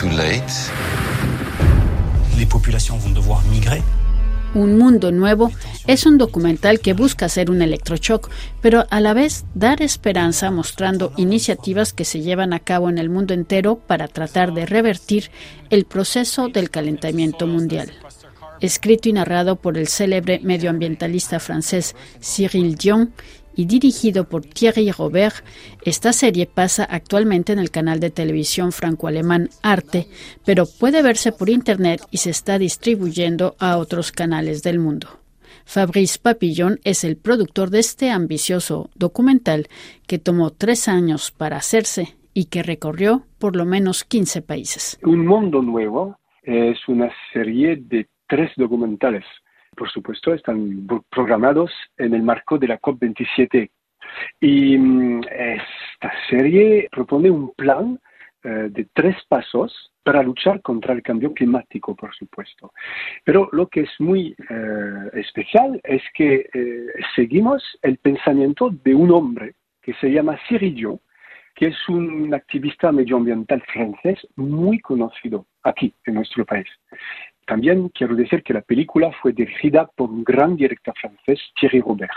too late. Les populations vont devoir migrer. Un Mundo Nuevo es un documental que busca hacer un electroshock, pero a la vez dar esperanza mostrando iniciativas que se llevan a cabo en el mundo entero para tratar de revertir el proceso del calentamiento mundial. Escrito y narrado por el célebre medioambientalista francés Cyril Dion, y dirigido por Thierry Robert, esta serie pasa actualmente en el canal de televisión franco-alemán Arte, pero puede verse por Internet y se está distribuyendo a otros canales del mundo. Fabrice Papillon es el productor de este ambicioso documental que tomó tres años para hacerse y que recorrió por lo menos 15 países. Un Mundo Nuevo es una serie de tres documentales por supuesto, están programados en el marco de la COP27. Y mm, esta serie propone un plan eh, de tres pasos para luchar contra el cambio climático, por supuesto. Pero lo que es muy eh, especial es que eh, seguimos el pensamiento de un hombre que se llama Cyril Dion, que es un activista medioambiental francés muy conocido aquí en nuestro país. También quiero decir que la película fue dirigida por un gran director francés, Thierry Robert.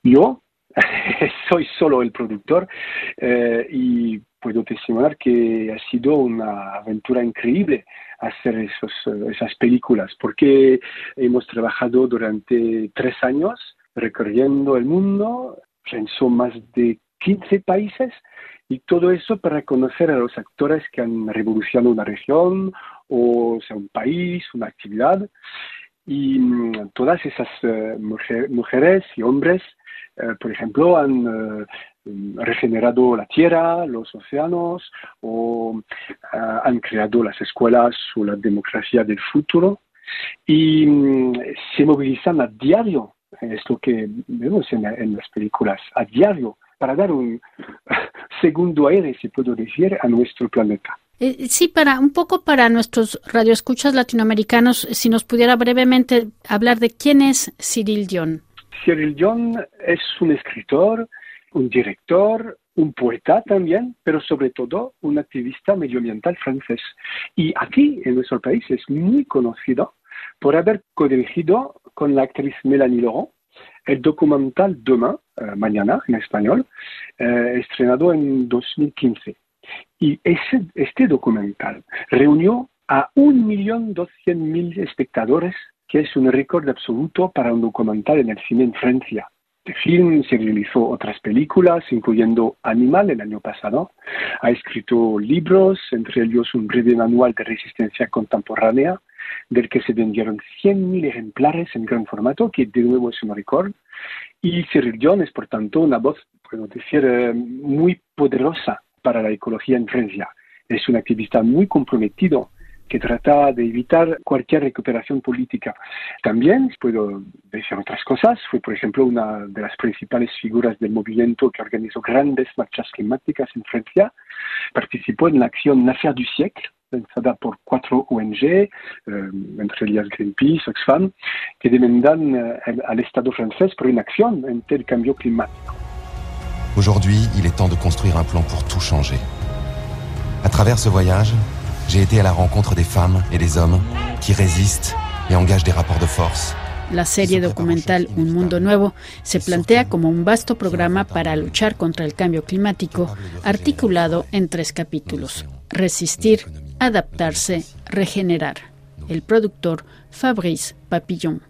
Yo soy solo el productor eh, y puedo testimoniar que ha sido una aventura increíble hacer esos, esas películas, porque hemos trabajado durante tres años recorriendo el mundo, son más de 15 países y todo eso para conocer a los actores que han revolucionado una región o sea un país, una actividad. Y mm, todas esas eh, mujeres y hombres, eh, por ejemplo, han eh, regenerado la tierra, los océanos, o han creado las escuelas o la democracia del futuro. Y mm, se movilizan a diario, es lo que vemos en, en las películas, a diario, para dar un segundo aire, si puedo decir, a nuestro planeta. Eh, sí, para un poco para nuestros radioescuchas latinoamericanos, si nos pudiera brevemente hablar de quién es Cyril Dion. Cyril Dion es un escritor, un director, un poeta también, pero sobre todo un activista medioambiental francés. Y aquí, en nuestro país, es muy conocido por haber codirigido con la actriz Mélanie Laurent el documental Demain, eh, mañana en español, eh, estrenado en 2015. Y ese, este documental reunió a 1.200.000 espectadores, que es un récord absoluto para un documental en el cine en Francia. De film se realizó otras películas, incluyendo Animal el año pasado. Ha escrito libros, entre ellos un breve manual de resistencia contemporánea, del que se vendieron 100.000 ejemplares en gran formato, que de nuevo es un récord. Y Cyril Dion es, por tanto, una voz, puedo decir, eh, muy poderosa para la ecología en Francia. Es un activista muy comprometido que trata de evitar cualquier recuperación política. También puedo decir otras cosas. Fue, por ejemplo, una de las principales figuras del movimiento que organizó grandes marchas climáticas en Francia. Participó en la acción L'Affaire du siècle, lanzada por cuatro ONG, eh, entre ellas Greenpeace, Oxfam, que demandan eh, al Estado francés por una acción ante el cambio climático. Aujourd'hui, il est temps de construire un plan pour tout changer. À travers ce voyage, j'ai été à la rencontre des femmes et des hommes qui résistent et engagent des rapports de force. La serie documental Un Mundo Nuevo se plantea como un vasto programa para luchar contra el cambio climático, articulado en tres capítulos. Resistir, adaptarse, regenerar. El productor Fabrice Papillon.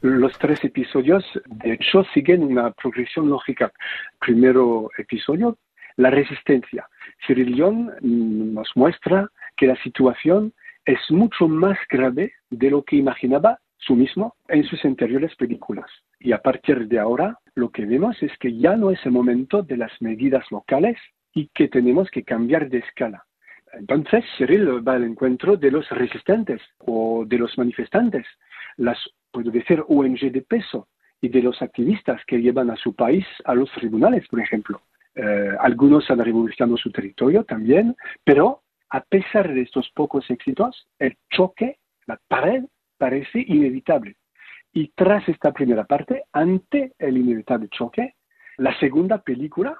Los tres episodios, de hecho, siguen una progresión lógica. Primero episodio, la resistencia. Cyril nos muestra que la situación es mucho más grave de lo que imaginaba su mismo en sus anteriores películas. Y a partir de ahora, lo que vemos es que ya no es el momento de las medidas locales y que tenemos que cambiar de escala. Entonces, Cyril va al encuentro de los resistentes o de los manifestantes, las puedo decir, ONG de peso y de los activistas que llevan a su país a los tribunales, por ejemplo. Eh, algunos han revolucionado su territorio también, pero a pesar de estos pocos éxitos, el choque, la pared, parece inevitable. Y tras esta primera parte, ante el inevitable choque, la segunda película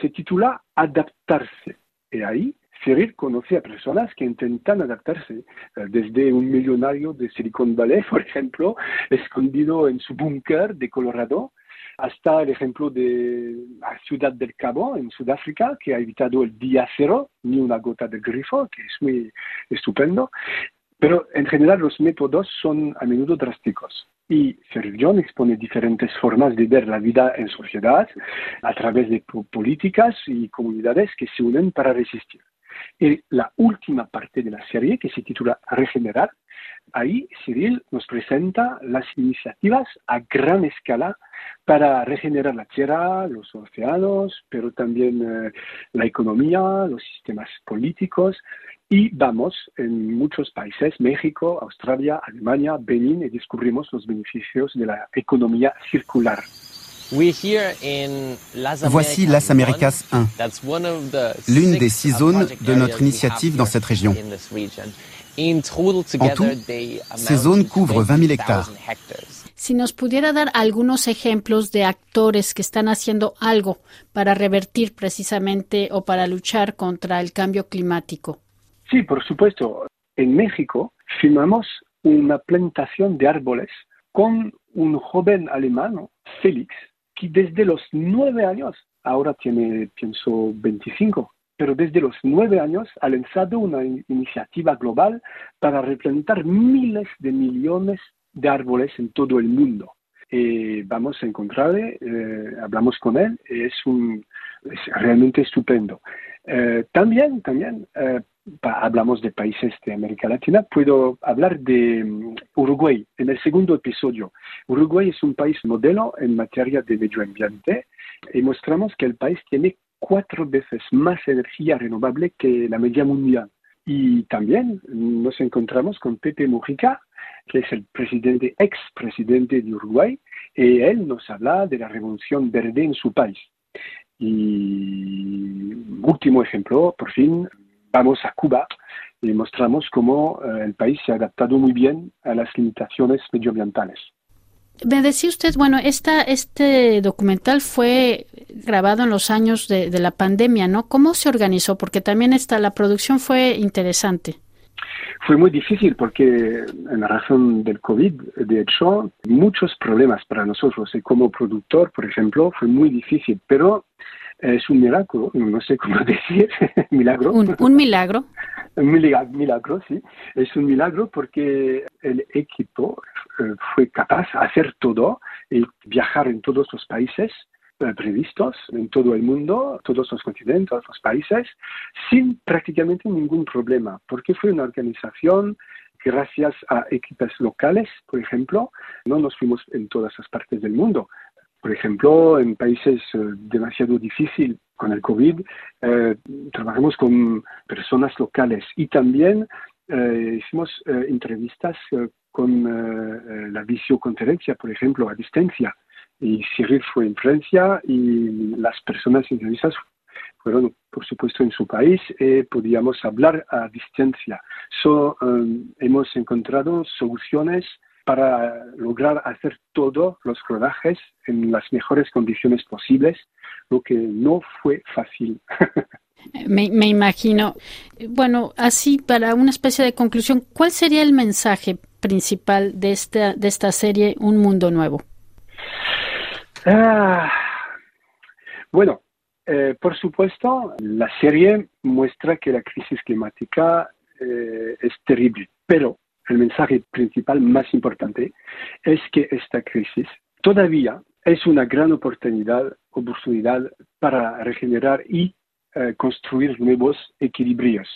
se titula Adaptarse. Y ahí Cyril conoce a personas que intentan adaptarse, eh, desde un millonario de Silicon Valley, por ejemplo, escondido en su búnker de Colorado, hasta el ejemplo de la Ciudad del Cabo, en Sudáfrica, que ha evitado el día cero, ni una gota de grifo, que es muy estupendo. Pero en general los métodos son a menudo drásticos. Y John expone diferentes formas de ver la vida en sociedad a través de políticas y comunidades que se unen para resistir. Y la última parte de la serie, que se titula Regenerar, ahí Cyril nos presenta las iniciativas a gran escala para regenerar la tierra, los océanos, pero también eh, la economía, los sistemas políticos. Y vamos en muchos países, México, Australia, Alemania, Benín, y descubrimos los beneficios de la economía circular. Voici Las Americas 1, l'une des six zones de notre initiative dans cette région. En tout, ces zones couvrent 20 000 hectares. Si nos pudiera dar algunos ejemplos de actores que están haciendo algo para revertir precisamente o para luchar contra el cambio climático. Sí, por supuesto. En México filmamos una plantación de árboles con un joven alemán, Félix, que desde los nueve años, ahora tiene, pienso, 25, pero desde los nueve años ha lanzado una iniciativa global para replantar miles de millones de árboles en todo el mundo. Eh, vamos a encontrarle, eh, hablamos con él, es, realmente estupendo. Eh, también, también hablamos de países de América Latina, puedo hablar de mm, Uruguay en el segundo episodio. Uruguay es un país modelo en materia de medio ambiente y mostramos que el país tiene cuatro veces más energía renovable que la media mundial. Y también nos encontramos con Pepe Mujica, que es el presidente, ex presidente de Uruguay, y él nos habla de la revolución verde en su país. Y último ejemplo, por fin, vamos a Cuba y mostramos cómo eh, el país se ha adaptado muy bien a las limitaciones medioambientales. Me decía usted, bueno, esta, este documental fue grabado en los años de, de, la pandemia, ¿no? ¿Cómo se organizó? Porque también esta, la producción fue interesante. Fue muy difícil porque en razón del COVID, de hecho, muchos problemas para nosotros. Y como productor, por ejemplo, fue muy difícil, pero es un milagro, no sé cómo decir, milagro. Un, un milagro. un milagro, sí. Es un milagro porque el equipo eh, fue capaz de hacer todo y viajar en todos los países eh, previstos en todo el mundo, todos los continentes, los países, sin prácticamente ningún problema, porque fue una organización gracias a equipos locales, por ejemplo, no nos fuimos en todas las partes del mundo, por ejemplo, en países eh, demasiado difíciles con el COVID, eh, trabajamos con personas locales y también eh, hicimos entrevistas con la visioconferencia, por ejemplo, a distancia. Y Cyril fue en Francia y las personas entrevistadas fueron, por supuesto, en su país y podíamos hablar a distancia. So, hemos encontrado soluciones para lograr hacer todos los rodajes en las mejores condiciones posibles, lo que no fue fácil. Me, me, imagino. Bueno, así para una especie de conclusión, ¿cuál sería el mensaje principal de esta, de esta serie Un Mundo Nuevo? Ah, bueno, eh, por supuesto, la serie muestra que la crisis climática eh, es terrible, pero el mensaje principal más importante es que esta crisis todavía es una gran oportunidad, oportunidad para regenerar y eh, construir nuevos equilibrios.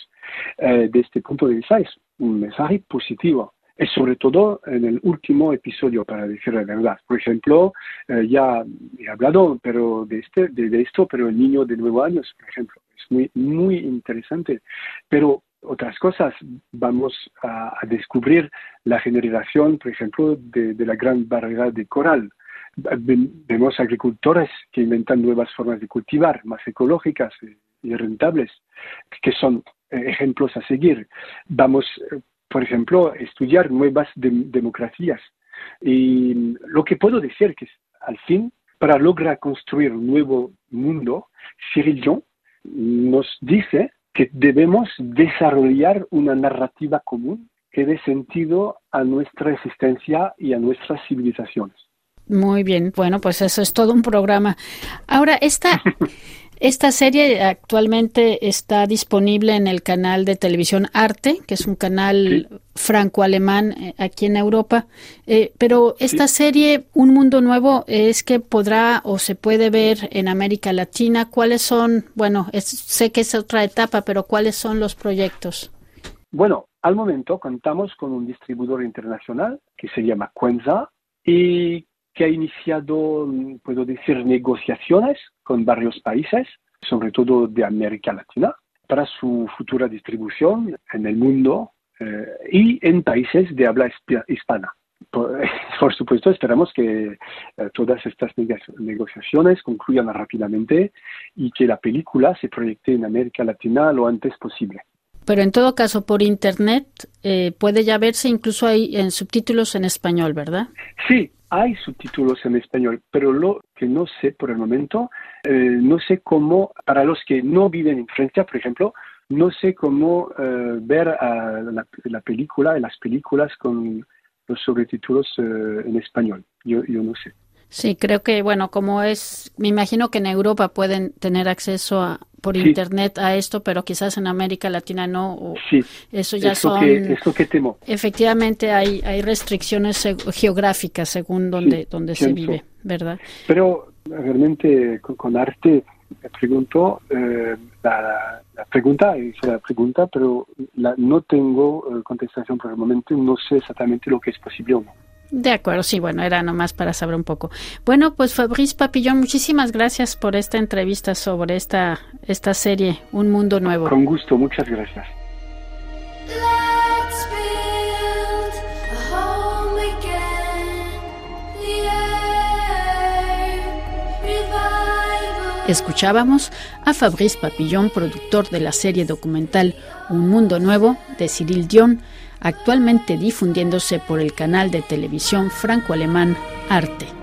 Eh, de este punto de vista es un mensaje positivo. Es sobre todo en el último episodio, para decir la verdad. Por ejemplo, eh, ya he hablado pero de, este, de, esto, pero el niño de nueve años, por ejemplo, es muy, muy interesante. Pero otras cosas. Vamos a, descubrir la generación, por ejemplo, de, la gran variedad de coral. Vemos agricultores que inventan nuevas formas de cultivar, más ecológicas y rentables, que son eh, ejemplos a seguir. Vamos, eh, por ejemplo, a estudiar nuevas democracias. Y lo que puedo decir que al fin, para lograr construir un nuevo mundo, Cyril Dion nos dice que debemos desarrollar una narrativa común que dé sentido a nuestra existencia y a nuestras civilizaciones. Muy bien, bueno, pues eso es todo un programa. Ahora, esta, esta serie actualmente está disponible en el canal de televisión Arte, que es un canal franco-alemán eh, aquí en Europa. Eh, pero esta serie, Un Mundo Nuevo, es que podrá o se puede ver en América Latina. ¿Cuáles son, bueno, sé que es otra etapa, pero cuáles son los proyectos? Bueno, al momento contamos con un distribuidor internacional que se llama Quenza y que ha iniciado, puedo decir, negociaciones con varios países, sobre todo de América Latina, para su futura distribución en el mundo eh, y en países de habla hispana. Por, supuesto, esperamos que eh, todas estas negociaciones concluyan rápidamente y que la película se proyecte en América Latina lo antes posible. Pero en todo caso, por Internet eh, puede ya verse incluso hay en subtítulos en español, ¿verdad? Sí, hay subtítulos en español, pero lo que no sé por el momento, eh, no sé cómo, para los que no viven en Francia, por ejemplo, no sé cómo eh, ver la, la, película, las películas con los subtítulos en español. Yo, yo no sé. Sí, creo que, bueno, como es, me imagino que en Europa pueden tener acceso a, por internet a esto, pero quizás en América Latina no. sí, eso ya son. Que, eso que temo. Efectivamente, hay, hay restricciones geográficas según donde, donde se vive, ¿verdad? Pero realmente con, arte me pregunto, eh, la, pregunta es la pregunta, pero no tengo eh, contestación por el momento, no sé exactamente lo que es posible o no. De acuerdo, sí, bueno, era nomás para saber un poco. Bueno, pues Fabrice Papillón, muchísimas gracias por esta entrevista sobre esta, esta serie, Un Mundo Nuevo. Con gusto, muchas gracias. Escuchábamos a Fabrice Papillón, productor de la serie documental Un Mundo Nuevo de Cyril Dion, actualmente difundiéndose por el canal de televisión franco-alemán Arte.